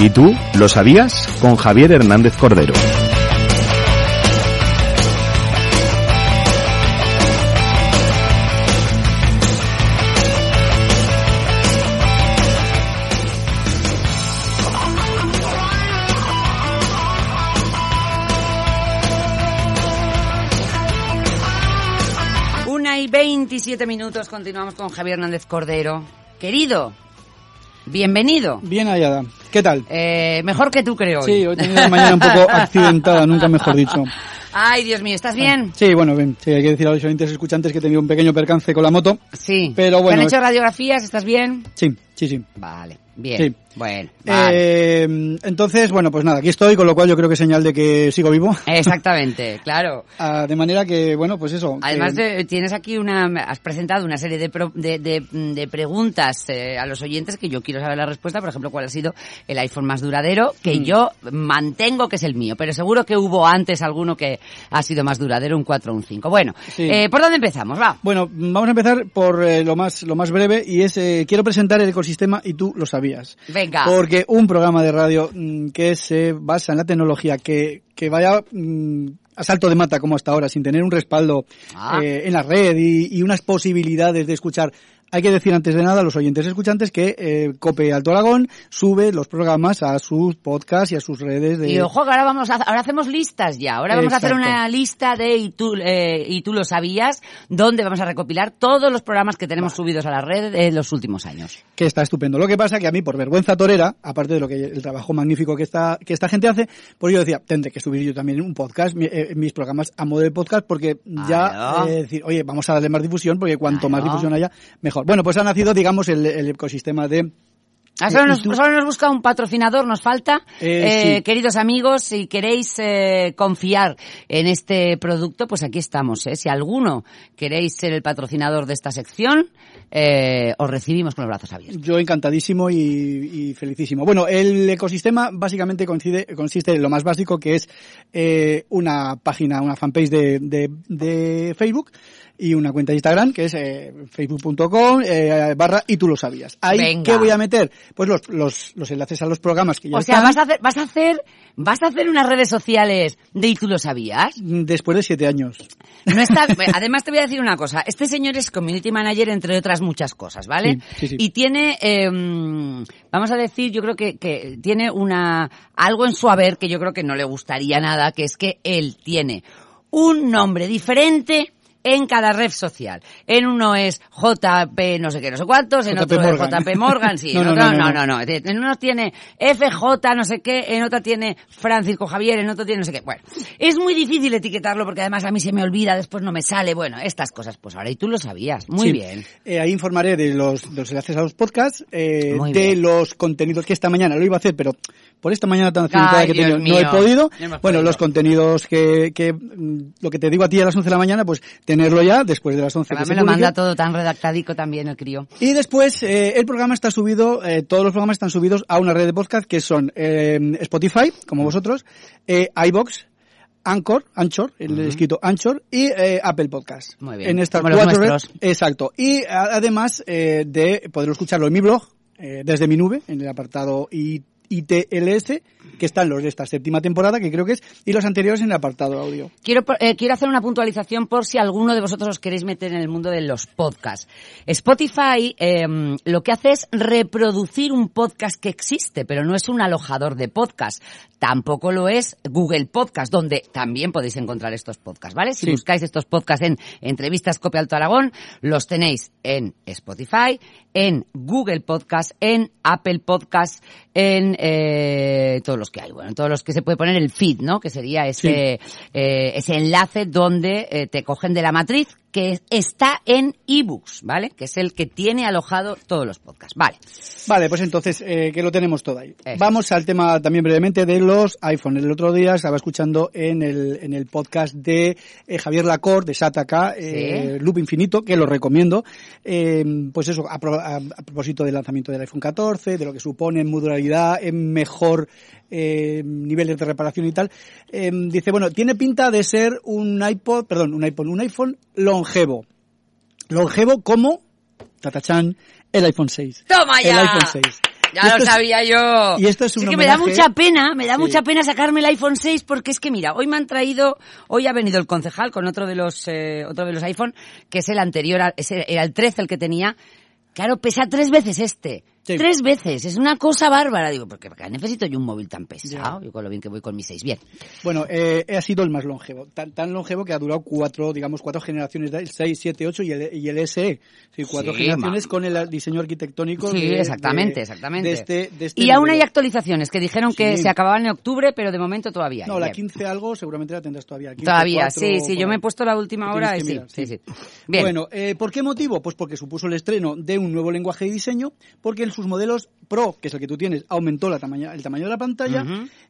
¿Y tú lo sabías? Con Javier Hernández Cordero. Una y 27 minutos, continuamos con Javier Hernández Cordero. Querido, bienvenido. Bien hallada. ¿Qué tal? Eh, mejor que tú, creo. Sí, hoy he tenido la mañana un poco accidentada, nunca mejor dicho. Ay, Dios mío, ¿estás bien? Sí, bueno, bien. Sí, hay que decir a los oyentes escuchantes que he tenido un pequeño percance con la moto. Sí. Pero bueno, ¿Te han hecho radiografías? ¿Estás bien? Sí, sí, sí. Vale, bien. Sí. Bueno, vale. Eh, entonces, bueno, pues nada, aquí estoy, con lo cual yo creo que es señal de que sigo vivo. Exactamente, claro. Ah, de manera que, bueno, pues eso. Además, que- eh, tienes aquí una, has presentado una serie de, pro- de, de- de preguntas eh, a los oyentes que yo quiero saber la respuesta. Por ejemplo, cuál ha sido el iPhone más duradero, Mm. que yo mantengo que es el mío, pero seguro que hubo antes alguno que ha sido más duradero, un 4 o un 5. Bueno, Sí. eh, ¿por dónde empezamos? Va. Bueno, vamos a empezar por lo más lo más breve y es eh, quiero presentar el ecosistema y tú lo sabías. Venga. Porque un programa de radio mm, que se basa en la tecnología, que, que vaya mm, a salto de mata como hasta ahora, sin tener un respaldo Ah. eh, en la red y, y unas posibilidades de escuchar. Hay que decir antes de nada a los oyentes escuchantes que eh, Cope Alto Aragón sube los programas a sus podcasts y a sus redes de... Y ojo que ahora vamos a, ahora hacemos listas ya. Ahora vamos a hacer una lista de y tú, eh, y tú lo sabías, donde vamos a recopilar todos los programas que tenemos subidos a la red en los últimos años. que está estupendo. Lo que pasa que a mí, por vergüenza torera, aparte de lo que el trabajo magnífico que esta, que esta gente hace, pues yo decía, tendré que subir yo también un podcast, mi- eh, mis programas a modo de podcast, porque ya eh, decir, oye, vamos a darle más difusión, porque cuanto más difusión haya, mejor. Bueno, pues ha nacido, digamos, el, el ecosistema de Ah, Solo ¿Y nos, solo nos busca un patrocinador, nos falta. Eh, Eh, sí. Queridos amigos, si queréis eh, confiar en este producto, pues aquí estamos. ¿eh? Si alguno queréis ser el patrocinador de esta sección, eh, os recibimos con los brazos abiertos. Yo encantadísimo y, y felicísimo. Bueno, el ecosistema básicamente coincide, consiste en lo más básico que es eh, una página, una fanpage de, de, de Facebook y una cuenta de Instagram que es eh, facebook.com eh, barra y tú lo sabías. Ahí, Venga. ¿qué voy a meter? Pues los, los, los enlaces a los programas que ya O sea, vas a hacer, vas a hacer, vas a hacer unas redes sociales de y tú lo sabías. después de siete años. No está, además te voy a decir una cosa. Este señor es community manager entre otras muchas cosas, ¿vale? Sí, sí, sí. Y tiene, eh, vamos a decir, yo creo que, que tiene una algo en su haber que yo creo que no le gustaría nada, que es que él tiene un nombre diferente en cada red social. En uno es JP no sé qué, no sé cuántos, en JP otro Morgan. es JP Morgan, sí, No, en no, otro no, no, no, no, no. En uno tiene FJ no sé qué, en otra tiene Francisco Javier, en otro tiene no sé qué. Bueno, es muy difícil etiquetarlo porque además a mí se me olvida, después no me sale. Bueno, estas cosas, pues ahora y tú lo sabías. Muy Sí. bien. Eh, ahí informaré de los, de los enlaces a los podcasts, eh, de bien. los contenidos que esta mañana lo iba a hacer, pero por esta mañana tan accidentada que tenido, no he podido. Bueno, podido. los contenidos que, que, mm, lo que te digo a ti a las 11 de la mañana, pues tenerlo ya después de las 11 que Además se me lo manda todo tan redactadico también el crío. Y después, eh, el programa está subido, eh, todos los programas están subidos a una red de podcast que son eh, Spotify, como vosotros, eh, iBox, Anchor, Anchor, el escrito Anchor, y eh, Apple Podcast. Muy bien, En estas como cuatro redes. Exacto. Y además eh, de poder escucharlo en mi blog, eh, desde mi nube, en el apartado I- ITLS, que están los de esta séptima temporada, que creo que es, y los anteriores en el apartado audio. Quiero, eh, quiero hacer una puntualización por si alguno de vosotros os queréis meter en el mundo de los podcasts. Spotify eh, lo que hace es reproducir un podcast que existe, pero no es un alojador de podcast. Tampoco lo es Google Podcast, donde también podéis encontrar estos podcasts, ¿vale? Si Sí. buscáis estos podcasts en Entrevistas Copia Alto Aragón, los tenéis en Spotify, en Google Podcast, en Apple Podcast, en eh, todos los que hay, bueno, en todos los que se puede poner el feed, ¿no? Que sería ese, eh, ese enlace donde eh, te cogen de la matriz que está en ebooks, ¿vale? Que es el que tiene alojado todos los podcasts, ¿vale? Vale, pues entonces, que lo tenemos todo ahí. Eso. Vamos al tema también brevemente de los iPhone. El otro día estaba escuchando en el, en el podcast de Javier Lacorte, de Sataka, eh, Loop Infinito, que lo recomiendo. Pues eso, a, pro- a- a propósito del lanzamiento del iPhone 14, de lo que supone en modularidad, mejor eh, niveles de reparación y tal. Eh, dice, bueno, tiene pinta de ser un iPod, perdón, un iPhone, un iPhone longevo. Longevo como, tatachan, el iPhone 6. ¡Toma El ya! iPhone 6. Ya lo sabía yo. Y esto es un que me da mucha pena, me da Sí. mucha pena sacarme el iPhone 6 porque es que mira, hoy me han traído, hoy ha venido el concejal con otro de los, eh, otro de los iPhone, que es el anterior, era el 13 el que tenía. Claro, pesa tres veces este. Sí. Tres veces. Es una cosa bárbara. Digo, porque necesito yo un móvil tan pesado. Yo con lo bien que voy con mi 6. Bien. Bueno, eh, ha sido el más longevo. Tan, tan longevo que ha durado cuatro, digamos, cuatro generaciones, el 6, 7, 8 y el, y el SE. Sí, cuatro Sí, generaciones ma- con el diseño arquitectónico. Sí, de- exactamente, de- exactamente. De este, de este y aún hay actualizaciones que dijeron que se acababan en octubre, pero de momento todavía. No, la Bien. 15 algo seguramente la tendrás todavía. 15, Todavía, 4, sí, sí, yo me he puesto la última hora y sí, mirar, sí, sí. Bien. Bueno, eh, ¿por qué motivo? Pues porque supuso el estreno de un nuevo lenguaje de diseño, porque en sus modelos Pro, que es el que tú tienes, aumentó la tamaña- el tamaño de la pantalla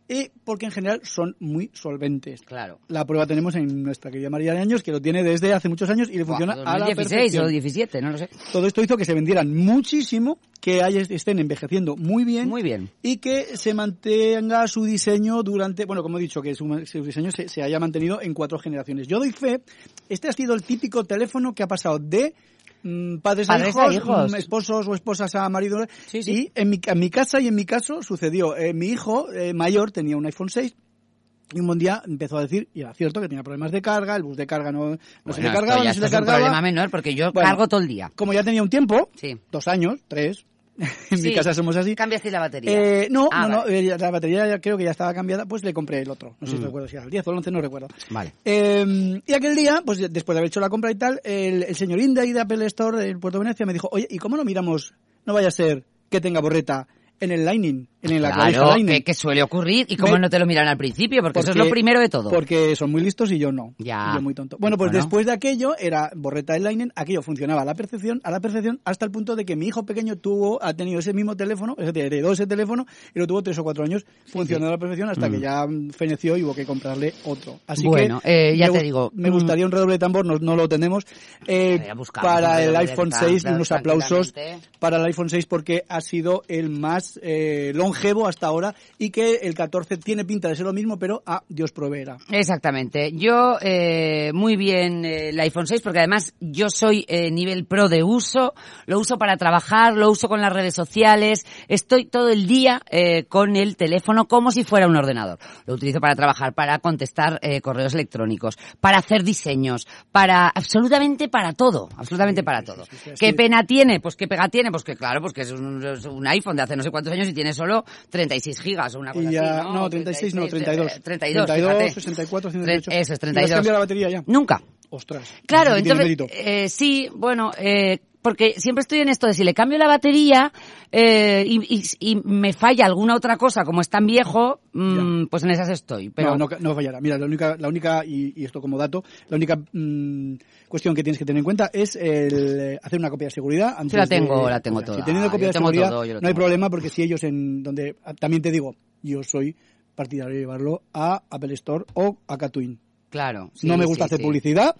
y porque en general son muy solventes. Claro. La prueba tenemos en nuestra querida María de Años, que lo tiene desde hace muchos años y le funciona Buah, a la 2016 perfección. o 17, no lo sé. Todo esto hizo que se vendieran muchísimo, que estén envejeciendo muy bien, Muy bien. y que se mantenga su diseño durante, bueno, como he dicho, que su, su diseño se, se haya mantenido en cuatro generaciones. Yo doy fe, este ha sido el típico teléfono que ha pasado de padres, Padres a a hijos, hijos. mm, esposos o esposas a maridos. Sí, sí. Y en mi, en mi casa y en mi caso sucedió, eh, mi hijo eh, mayor tenía un iPhone 6 y un buen día empezó a decir, y era cierto, que tenía problemas de carga, el bus de carga no, no se Bueno, le esto cargaba, no se le esto es un cargaba. problema menor porque yo Bueno, cargo todo el día. Como ya tenía un tiempo, Sí. dos años, tres, en Sí. mi casa somos así. Cambiaste la batería. Eh, no, Ah, no, no, vale. eh, la batería ya creo que ya estaba cambiada, pues le compré el otro. No sé si Mm. recuerdo si era el 10 o el 11, no recuerdo. Vale. Eh, y aquel día, pues después de haber hecho la compra y tal, el, el señor Inda de Apple Store en Puerto Venecia me dijo, oye, ¿y cómo no miramos, no vaya a ser que tenga borreta en el Lightning, en la Claro, Lightning? que, suele ocurrir y cómo no te lo miran al principio, porque, eso es lo primero de todo. Porque son muy listos y yo no. Ya. Yo muy tonto. Bueno, pues Bueno. después de aquello, era borreta de Lightning, aquello funcionaba a la perfección, a la perfección, hasta el punto de que mi hijo pequeño tuvo, ha tenido ese mismo teléfono, es decir, heredó ese teléfono y lo tuvo tres o cuatro años funcionando a la perfección hasta que ya mm, feneció y hubo que comprarle otro. Así Bueno, que eh, ya te digo, Me mm. gustaría un redoble de tambor, no, no lo tenemos. Eh, Ya para el iPhone tambor, 6, unos aplausos para el iPhone 6 porque ha sido el más eh, longevo hasta ahora y que el 14 tiene pinta de ser lo mismo, pero a Dios proveerá. Exactamente. Yo, eh, muy bien eh, el iPhone 6, porque además yo soy eh, nivel pro de uso, lo uso para trabajar, lo uso con las redes sociales, estoy todo el día eh, con el teléfono como si fuera un ordenador. Lo utilizo para trabajar, para contestar eh, correos electrónicos, para hacer diseños, para absolutamente para todo, absolutamente para todo. sí, sí, ¿Qué pena tiene? Pues qué pega tiene, pues que claro, pues que es un, es un iPhone de hace no sé cuántos años y tiene solo 36 gigas o una cosa ya, así, no, 36, no, 32. eh, 32, 32, fíjate. 64, Tre- 128. Eso es, ¿Y has 32. cambiado la batería ya? Nunca. Ostras. Claro, Sí entonces, eh, sí, bueno, eh, porque siempre estoy en esto de si le cambio la batería eh, y, y- y me falla alguna otra cosa, como es tan viejo, mm, pues en esas estoy. Pero No, no, no fallará. Mira, la única, la única y, y esto como dato, la única mm, cuestión que tienes que tener en cuenta es el eh, hacer una copia de seguridad. Antes la tengo, de- la tengo o sea, toda. Si teniendo copia Yo de seguridad, todo, no hay problema porque si ellos en donde también te digo, yo soy partidario de llevarlo a Apple Store o a Catwin. Claro. sí, no me gusta sí, hacer sí. publicidad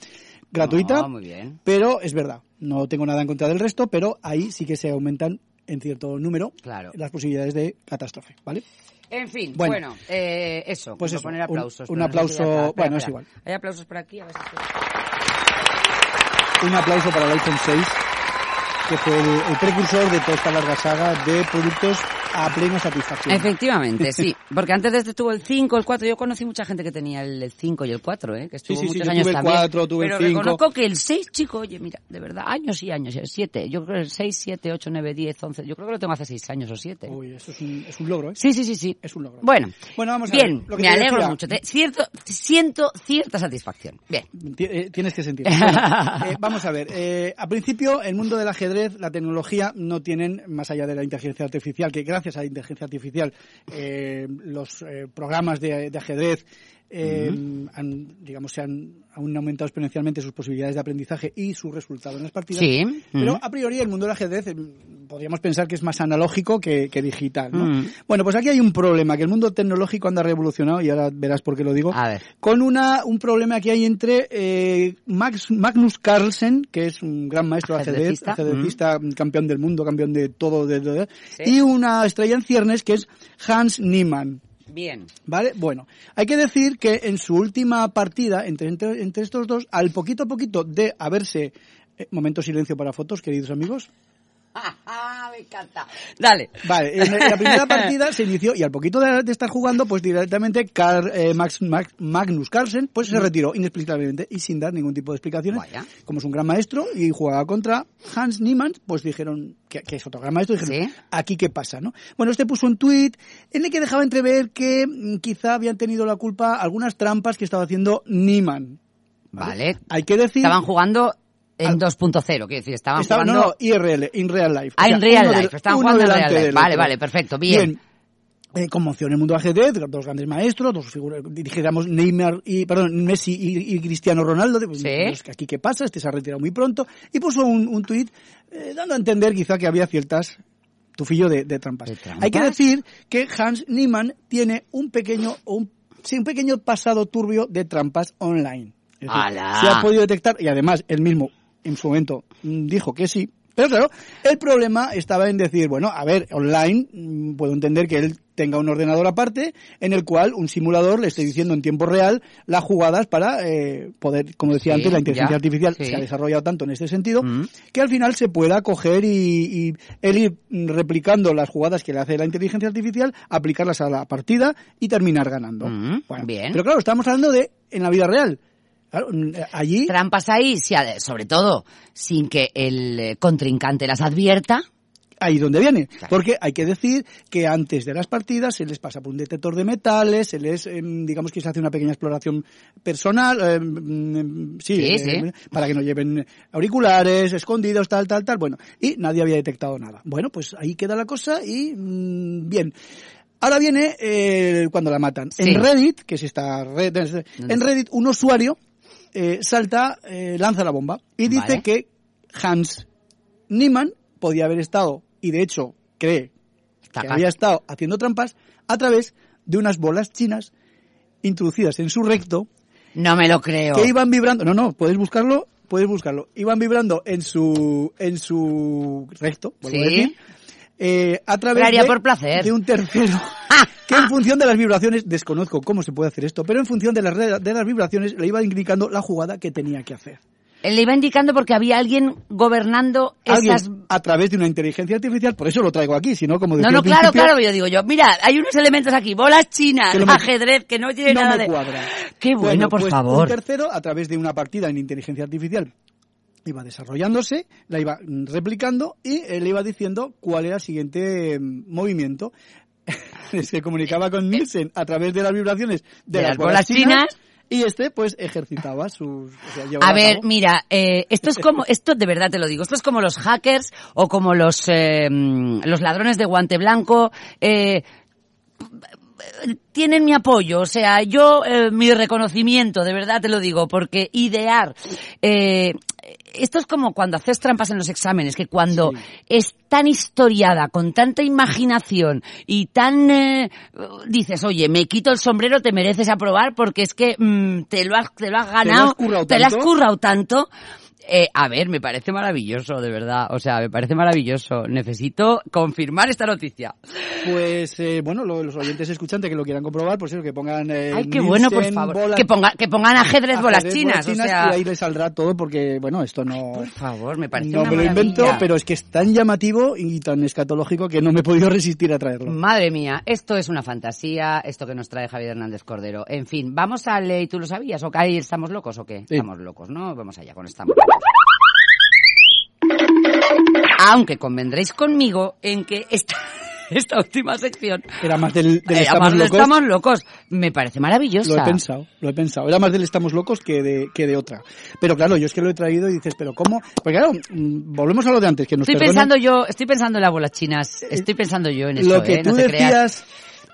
gratuita, No, muy bien. pero es verdad, no tengo nada en contra del resto, pero ahí sí que se aumentan en cierto número Claro. las posibilidades de catástrofe, ¿vale? En fin, Bueno. bueno, eh, eso. Pues eso, poner aplausos. un pero no sé aplauso- si espera, bueno, es igual. Hay aplausos por aquí, a ver si Un aplauso para el iPhone 6, que fue el, el precursor de toda esta larga saga de productos a plena satisfacción. Efectivamente, sí. Porque antes de este tuvo el 5, el 4. Yo conocí mucha gente que tenía el 5 y el 4, ¿eh? Que estuvo sí, sí, muchos yo años tuve el también. 4, tuve el Pero 5. reconozco que el 6, chico, oye, mira, de verdad, años y años, el 7. Yo creo que el 6, 7, 8, 9, 10, 11. Yo creo que lo tengo hace 6 años o 7. Uy, eso es un, es un logro, ¿eh? Sí, sí, sí, sí. Es un logro. Bueno, Bueno, vamos a bien, ver, lo que me alegro decía. mucho. Te- cierto, siento cierta satisfacción. Bien. Eh, Tienes que sentir. Bueno, eh, vamos a ver. Eh, al principio, el mundo del ajedrez, la tecnología, no tienen, más allá de la inteligencia artificial, que gracias a la inteligencia artificial, eh, los eh, programas de ajedrez eh, han, digamos, se han, han aumentado exponencialmente sus posibilidades de aprendizaje y su resultado en las partidas. Sí. Pero Mm. a priori el mundo del ajedrez eh, podríamos pensar que es más analógico que, que digital. ¿no? Mm. Bueno, pues aquí hay un problema, que el mundo tecnológico anda revolucionado, y ahora verás por qué lo digo A ver. con una, un problema que hay entre eh, Max, Magnus Carlsen, que es un gran maestro de ajedrez, Ajedrecista. ajedrecista, campeón del mundo, campeón de todo, de, de- de- Sí. y una estrella en ciernes que es Hans Niemann. Bien. ¿Vale? Bueno, hay que decir que en su última partida, entre, entre, entre estos dos, al poquito a poquito de haberse... eh, momento silencio para fotos, queridos amigos. Me encanta. Dale. Vale, en la primera partida se inició y al poquito de, de estar jugando, pues directamente Carl, eh, Max, Max- Magnus Carlsen pues se retiró inexplicablemente y sin dar ningún tipo de explicaciones. Vaya. Como es un gran maestro y jugaba contra Hans Niemann, pues dijeron que, que es otro gran maestro, dijeron, Sí. aquí qué pasa, ¿no? Bueno, este puso un tuit en el que dejaba entrever que mm, quizá habían tenido la culpa algunas trampas que estaba haciendo Niemann. Vale. Hay que decir... Estaban jugando en Al- 2.0, quiero decir, estaban Estaba- jugando... no, no, IRL, in real life. Ah, O sea, en real del- life, estaban jugando en real life. Vale, vale, perfecto, bien. eh, conmoción en el mundo ajedrez, dos grandes maestros, dos figuras, dijéramos Neymar y, perdón, Messi y, y Cristiano Ronaldo, pues, Sí. pues, aquí qué pasa, este se ha retirado muy pronto, y puso un, un tuit eh, dando a entender quizá que había ciertas tufillo de, de trampas. ¿De trampas? Hay que decir que Hans Niemann tiene un pequeño, un, sí, un pequeño pasado turbio de trampas online. Se ha podido detectar, y además él mismo en su momento dijo que sí, pero claro, el problema estaba en decir, bueno, a ver, online mm, puedo entender que él tenga un ordenador aparte en el cual un simulador le esté diciendo en tiempo real las jugadas para eh, poder, como decía Sí, antes, la inteligencia ya, artificial sí. se ha desarrollado tanto en este sentido Mm. que al final se pueda coger y, y él ir mm, replicando las jugadas que le hace la inteligencia artificial, aplicarlas a la partida y terminar ganando. Mm, bien. Pero claro, estamos hablando de en la vida real. Claro, mm, allí Trampas ahí, sobre todo sin que el eh, contrincante las advierta. ahí donde viene. Claro. Porque hay que decir que antes de las partidas se les pasa por un detector de metales, se les, em, digamos que se hace una pequeña exploración personal, em, em, sí, para que no lleven auriculares, escondidos, tal, tal, tal, bueno, y nadie había detectado nada. Bueno, pues ahí queda la cosa y mm, bien. Ahora viene eh, cuando la matan. Sí. En Reddit, que es esta red, en Reddit un usuario eh, salta, eh, lanza la bomba y dice Vale. que Hans Niemann podía haber estado, y de hecho cree Está que acá. había estado haciendo trampas a través de unas bolas chinas introducidas en su recto No me lo creo. que iban vibrando. No, no, puedes buscarlo, puedes buscarlo. Iban vibrando en su en su recto, vuelvo a Sí. decir, eh, a través Lo haría de, por placer. de un tercero. que en función de las vibraciones, desconozco cómo se puede hacer esto, pero en función de las, de las vibraciones le iba indicando la jugada que tenía que hacer. Él Le iba indicando porque había alguien gobernando Alguien esas... a través de una inteligencia artificial, por eso lo traigo aquí, si no, como No, decía no, al claro, claro, yo digo yo, mira, hay unos elementos aquí, bolas chinas, Que no me- ajedrez, que no tiene no nada me de... cuadra. Qué bueno, por pues, favor. Un tercero, a través de una partida en inteligencia artificial, iba desarrollándose, la iba mm, replicando y eh, le iba diciendo cuál era el siguiente mm, movimiento. Se comunicaba con Nielsen a través de las vibraciones de, De las, las bolas chinas. y este pues ejercitaba sus... o sea, A ver, cabo- mira, eh, esto es como, esto de verdad te lo digo, esto es como los hackers o como los, eh, los ladrones de guante blanco, eh, tienen mi apoyo, o sea, yo, eh, mi reconocimiento, de verdad te lo digo, porque idear, eh, esto es como cuando haces trampas en los exámenes, que cuando Sí. es tan historiada, con tanta imaginación y tan, eh, dices, oye, me quito el sombrero, te mereces aprobar porque es que mm, te, lo has, te lo has ganado, currado te lo has tanto. currado tanto. Eh, a ver, me parece maravilloso, de verdad. O sea, me parece maravilloso. Necesito confirmar esta noticia. Pues eh, bueno, lo- los oyentes escuchantes que lo quieran comprobar, pues eso, que pongan... eh, Ay, qué bueno, por favor. bolas- Que, ponga, que pongan ajedrez, bolas ajedrez, chinas. o sea, y ahí le saldrá todo porque, bueno, esto no... por favor, me parece No una me lo invento, pero es que es tan llamativo y tan escatológico que no me he podido resistir a traerlo. Madre mía, esto es una fantasía, esto que nos trae Javier Hernández Cordero. En fin, vamos a ley, ¿tú lo sabías? ¿O que ahí estamos locos o qué? Sí. Estamos locos, ¿no? Vamos allá con estamos locos. Aunque convendréis conmigo en que esta, esta última sección Era más del, del eh, estamos locos. estamos locos. Me parece maravillosa. Lo he pensado, lo he pensado. Era más del estamos locos que de, que de otra. Pero claro, yo es que lo he traído y dices, pero ¿cómo? Porque claro, mm, volvemos a lo de antes, que nos Estoy pensando yo, estoy pensando en las bolas chinas. Estoy pensando yo en eso, Lo que ¿eh? tú no te creas. decías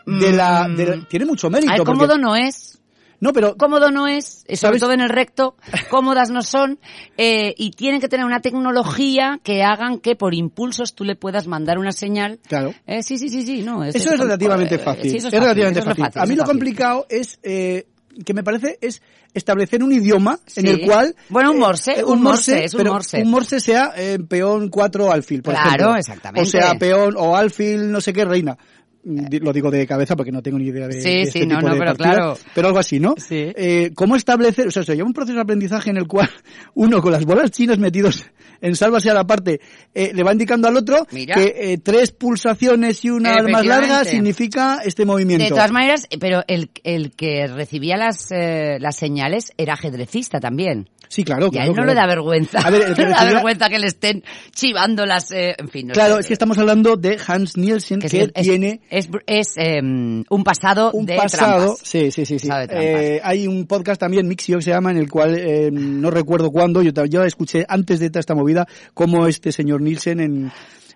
de la, de la- Mm. Tiene mucho mérito. A ver, porque- cómodo no es. No, pero... Cómodo no es, eh, sobre ¿Sabes? todo en el recto, cómodas no son, eh, y tienen que tener una tecnología que hagan que por impulsos tú le puedas mandar una señal. Claro. Eh, sí, sí, sí, sí, no. Eso es relativamente eh, fácil. sí, eso es fácil, relativamente eso fácil. fácil, A mí lo complicado es eh, que me parece es establecer un idioma en el cual Bueno, un morse, eh, un morse, es un pero morse. un morse sea eh, peón 4 alfil por Claro, ejemplo. exactamente. o sea peón o alfil no sé qué reina lo digo de cabeza porque no tengo ni idea de, Sí, de este sí, no, tipo no, de pero partidas, claro. pero algo así, ¿no? Sí. Eh, ¿Cómo establecer, o sea, se llama un proceso de aprendizaje en el cual uno con las bolas chinas metidos en sálvase a la parte eh, le va indicando al otro Mira. que eh, tres pulsaciones y una más larga significa este movimiento. De todas maneras, pero el, el que recibía las, eh, las señales era ajedrecista también. Sí, claro, y a claro. él no claro. le da vergüenza. A ver, el que no le da vergüenza que le estén chivando las... eh, en fin, no Claro, sé. es que estamos hablando de Hans Nielsen, que, Que es, es- tiene es, es, eh, un pasado un de pasado, trampas. sí, sí, sí, sí. Eh, hay un podcast también, Mixio, que se llama, en el cual eh, no recuerdo cuándo, yo, yo escuché antes de esta movida, cómo este señor Nielsen en,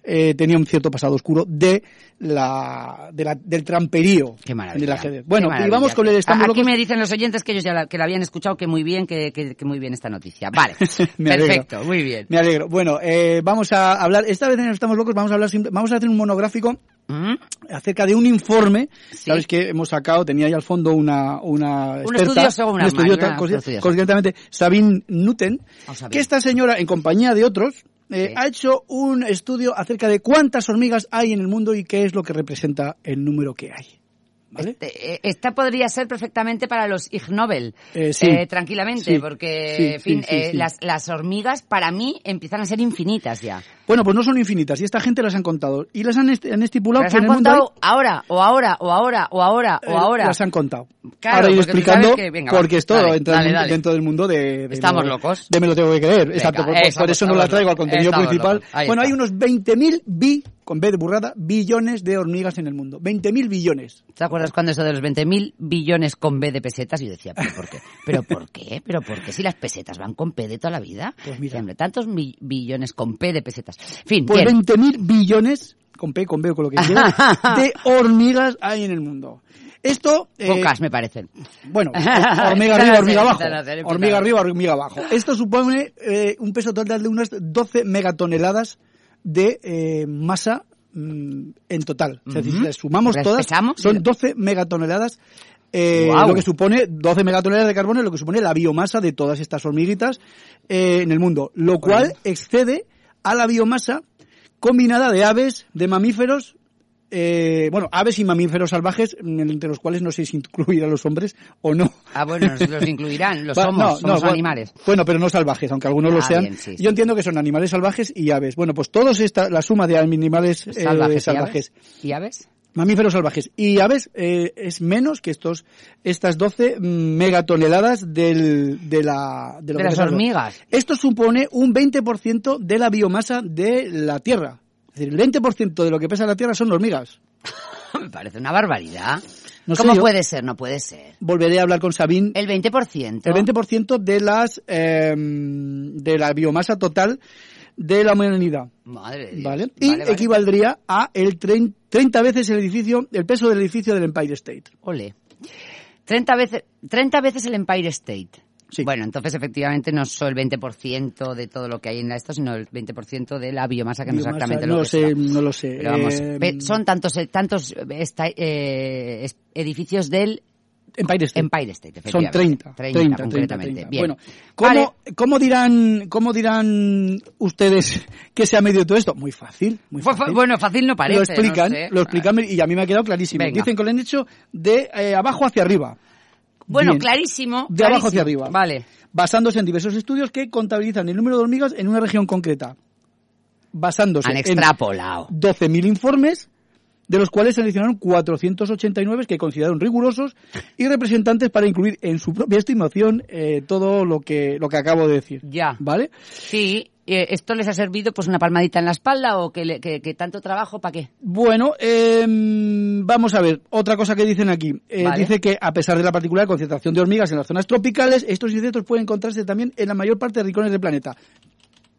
eh, tenía un cierto pasado oscuro de la, de la del tramperío Qué maravilla. el ajedrez. Bueno, y vamos con el estamos Aquí locos. me dicen los oyentes que ellos ya la, que la habían escuchado, que muy bien, que, que, que muy bien esta noticia. Vale, alegro. perfecto, muy bien. Me alegro. Bueno, eh, vamos a hablar, esta vez en Estamos Locos vamos a hablar, vamos a hacer un monográfico ¿Mm? acerca de un informe, Sí. sabes que hemos sacado, tenía ahí al fondo una una Un experta, estudioso, una un estudioso, máquina, conci- un estudioso. concretamente Sabine Newton, Oh, que esta señora en compañía de otros eh, Sí. ha hecho un estudio acerca de cuántas hormigas hay en el mundo y qué es lo que representa el número que hay. ¿Vale? Este, eh, esta podría ser perfectamente para los Ig Nobel, Eh, sí. eh, tranquilamente, Sí. porque, Sí, en fin, eh. Las, las hormigas para mí empiezan a ser infinitas ya. Bueno, pues no son infinitas y esta gente las han contado y las han, est- han estipulado Las que en han el mundo contado ahora, o ahora, o ahora, o ahora, o ahora. las han contado. Claro, Ahora tú explicando que- venga, porque es todo dale, entra dale, en- dale. dentro del mundo de, de Estamos lo- locos. de me lo tengo que creer. Exacto, por, eso no la traigo al contenido principal. Bueno, hay unos 20.000 bi con B de burrada, billones de hormigas en el mundo. 20.000 billones. ¿Te acuerdas cuando eso de los 20.000 billones con B de pesetas? Yo decía, ¿pero por qué? ¿Pero por qué? ¿Pero por qué si las pesetas van con P de toda la vida? Pues mira. Hombre, tantos billones con P de pesetas. Fin, Pues bien. 20.000 billones, con P, con B o con lo que quieras, de hormigas hay en el mundo. Esto... eh, Pocas me parecen. Bueno, hormiga arriba, hormiga abajo. Hormiga arriba, hormiga abajo. Esto supone eh, un peso total de unas 12 megatoneladas de eh, masa mm, en total. Es decir, si las sumamos ¿Las todas, pesamos? son 12 megatoneladas. eh. Lo que supone 12 megatoneladas de carbono, lo que supone la biomasa de todas estas hormiguitas eh, en el mundo, lo cual excede a la biomasa combinada de aves, de mamíferos, eh, bueno, aves y mamíferos salvajes, mm, entre los cuales no sé si incluir a los hombres o no. Ah, bueno, los incluirán. Los somos, no, somos no, bueno, animales. Bueno, pero no salvajes, aunque algunos lo Ah, sean. bien, sí, sí. Yo entiendo que son animales salvajes y aves. Bueno, pues todos esta, la suma de animales eh, Salvajes. salvajes, ¿Y aves? mamíferos salvajes y aves eh, es menos que estos estas 12 mm, megatoneladas del, de la de, lo De que las hormigas. Esto supone un 20% de la biomasa de la Tierra. Es decir, el 20% de lo que pesa la Tierra son hormigas. Me parece una barbaridad. No ¿Cómo puede ser? No puede ser. Volveré a hablar con Sabine El 20%. El 20% de las eh, de la biomasa total de la humanidad, Madre de Dios. ¿vale? Y Vale, vale. equivaldría a el trein- 30 veces el edificio, el peso del edificio del Empire State. Ole. 30 veces, 30 veces el Empire State. Sí. Bueno, entonces efectivamente no solo el 20% de todo lo que hay en esto, sino el 20% de la biomasa que no Biomasa, exactamente no lo lo que sé, sea. no lo sé. Pero vamos, Eh, son tantos eh, tantos esta- eh, edificios del Empire State. Empire State, Son efectivamente. 30, 30, 30, concretamente. 30. Bien. Bueno, ¿cómo, Vale. ¿cómo dirán cómo dirán ustedes que se ha medido todo esto? Muy fácil, muy fácil. bueno, fácil no parece. lo explican, no sé. lo explican y a mí me ha quedado clarísimo. Venga. Dicen que lo han hecho de eh, abajo hacia arriba. Bueno, Bien. clarísimo. De abajo hacia arriba. Vale. basándose en diversos estudios que contabilizan el número de hormigas en una región concreta, basándose Han en extrapolado. 12.000 informes, de los cuales seleccionaron 489 que consideraron rigurosos y representantes para incluir en su propia estimación eh, todo lo que lo que acabo de decir. Ya. ¿Vale? Sí, eh, ¿esto les ha servido pues una palmadita en la espalda o que, que, que tanto trabajo para qué? Bueno, eh, vamos a ver, otra cosa que dicen aquí. Eh, Vale. Dice que a pesar de la particular concentración de hormigas en las zonas tropicales, estos insectos pueden encontrarse también en la mayor parte de rincones del planeta.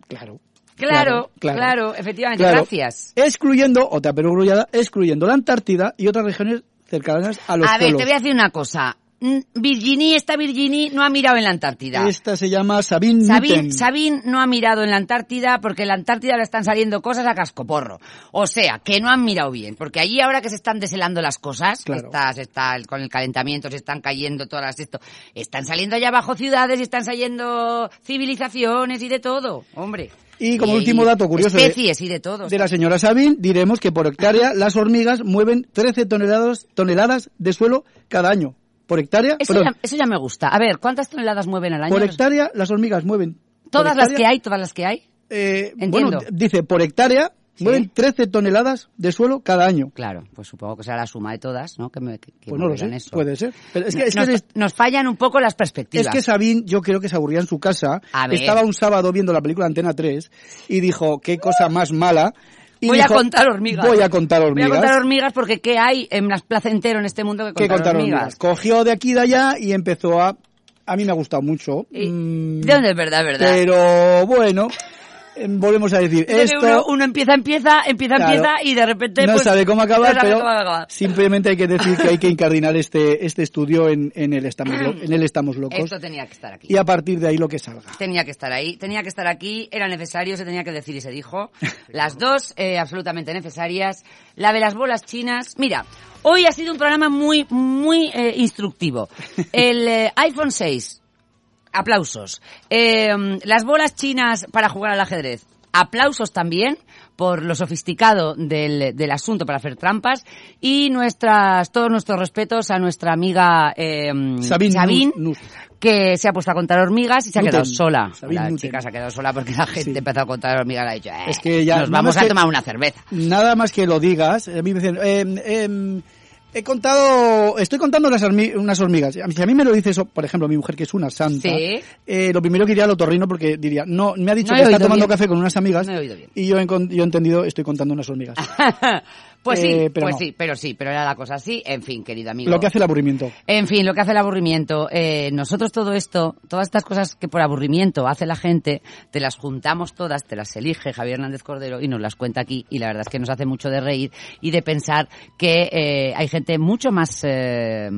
Claro. Claro, claro, claro. efectivamente, Claro. gracias. Excluyendo, otra perogrullada, excluyendo la Antártida y otras regiones cercanas a los A ver, polos. te voy a decir una cosa. Mm, Virginie, esta Virginie no ha mirado en la Antártida. Esta se llama Sabine Sabine. Sabine no ha mirado en la Antártida porque en la Antártida le están saliendo cosas a cascoporro. O sea, que no han mirado bien. Porque allí ahora que se están deshelando las cosas, Claro. está, se está, con el calentamiento se están cayendo todas las esto, están saliendo allá abajo ciudades y están saliendo civilizaciones y de todo, hombre. Y como último dato curioso de- Especies y de todo. de la señora Sabine, diremos que por hectárea las hormigas mueven 13 toneladas, toneladas de suelo cada año. Por hectárea, Eso perdón, ya, eso ya me gusta. A ver, ¿cuántas toneladas mueven al año? por hectárea las hormigas mueven. Todas las que hay, todas las que hay. eh, Entiendo. bueno, dice por hectárea Sí. mueven 13 toneladas de suelo cada año. Claro, pues supongo que será la suma de todas, ¿no? Que, me, que, que Pues no lo sé, moverán eso. puede ser. Pero es que, es que nos, es- nos fallan un poco las perspectivas. Es que Sabine, yo creo que se aburría en su casa. A ver. Estaba un sábado viendo la película Antena 3 y dijo, qué cosa más mala. Y Voy dijo, a contar hormigas. Voy a contar hormigas. Voy a contar hormigas porque ¿qué hay en las plazas entero en este mundo que ¿Qué contar, contar hormigas? hormigas? Cogió de aquí y de allá y empezó a... A mí me ha gustado mucho. Y- Mm, ¿De dónde es verdad, verdad? Pero bueno, volvemos a decir, esto... uno, uno empieza, empieza, empieza, Claro. empieza y de repente no pues, sabe cómo acabar, pero cómo acabar. simplemente hay que decir que hay que incardinar este, este estudio en, en, el estamos en el Estamos Locos Esto tenía que estar aquí. y a partir de ahí lo que salga. Tenía que estar ahí, tenía que estar aquí, era necesario, se tenía que decir y se dijo. Las dos, eh, absolutamente necesarias. La de las bolas chinas. Mira, hoy ha sido un programa muy, muy eh, instructivo. El eh, iPhone 6, aplausos. Eh, las bolas chinas para jugar al ajedrez, aplausos también por lo sofisticado del, del asunto para hacer trampas y nuestras todos nuestros respetos a nuestra amiga eh, Sabine Sabine, Nus- Nus. que se ha puesto a contar hormigas y se ha quedado sola. Sabine la chica se ha quedado sola porque la gente Sí. empezó a contar hormigas y ha dicho, eh, Es que ya- nos nada vamos a que- tomar una cerveza. Nada más que lo digas, a mí me dicen, eh, eh, he contado, estoy contando las hormi- unas hormigas. A mí- Si a mí me lo dice eso, por ejemplo, mi mujer que es una santa, Sí. eh, lo primero que iría al otorrino porque diría, no, me ha dicho No que está tomando bien. café con unas amigas No y yo he, yo he entendido, estoy contando unas hormigas. pues sí, Eh, pero pues no. sí, pero sí, pero era la cosa así. En fin, querido amigo. lo que hace el aburrimiento. En fin, lo que hace el aburrimiento. Eh, nosotros todo esto, todas estas cosas que por aburrimiento hace la gente, te las juntamos todas, te las elige Javier Hernández Cordero y nos las cuenta aquí. Y la verdad es que nos hace mucho de reír y de pensar que eh, hay gente mucho más, eh,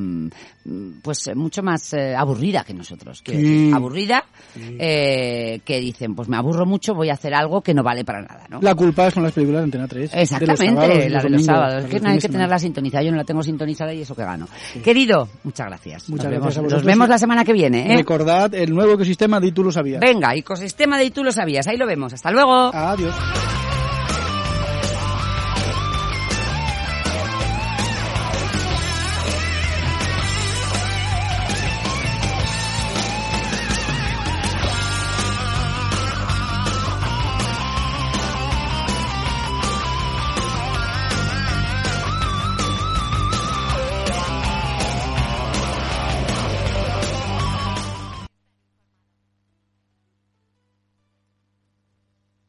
pues eh, mucho más eh, aburrida que nosotros. Sí. decir, aburrida, eh, que dicen, pues me aburro mucho, voy a hacer algo que no vale para nada, ¿no? La culpa es con las películas de Antena 3. Exactamente, de los sábados y la de los sábados. Es que no hay que tenerla sintonizada, yo no la tengo sintonizada y eso que gano. Querido, muchas gracias. Muchas nos gracias vemos, a nos vemos la semana que viene. ¿eh? Recordad el nuevo ecosistema de Y tú lo sabías. Venga, ecosistema de tú lo sabías, ahí lo vemos. Hasta luego. Adiós.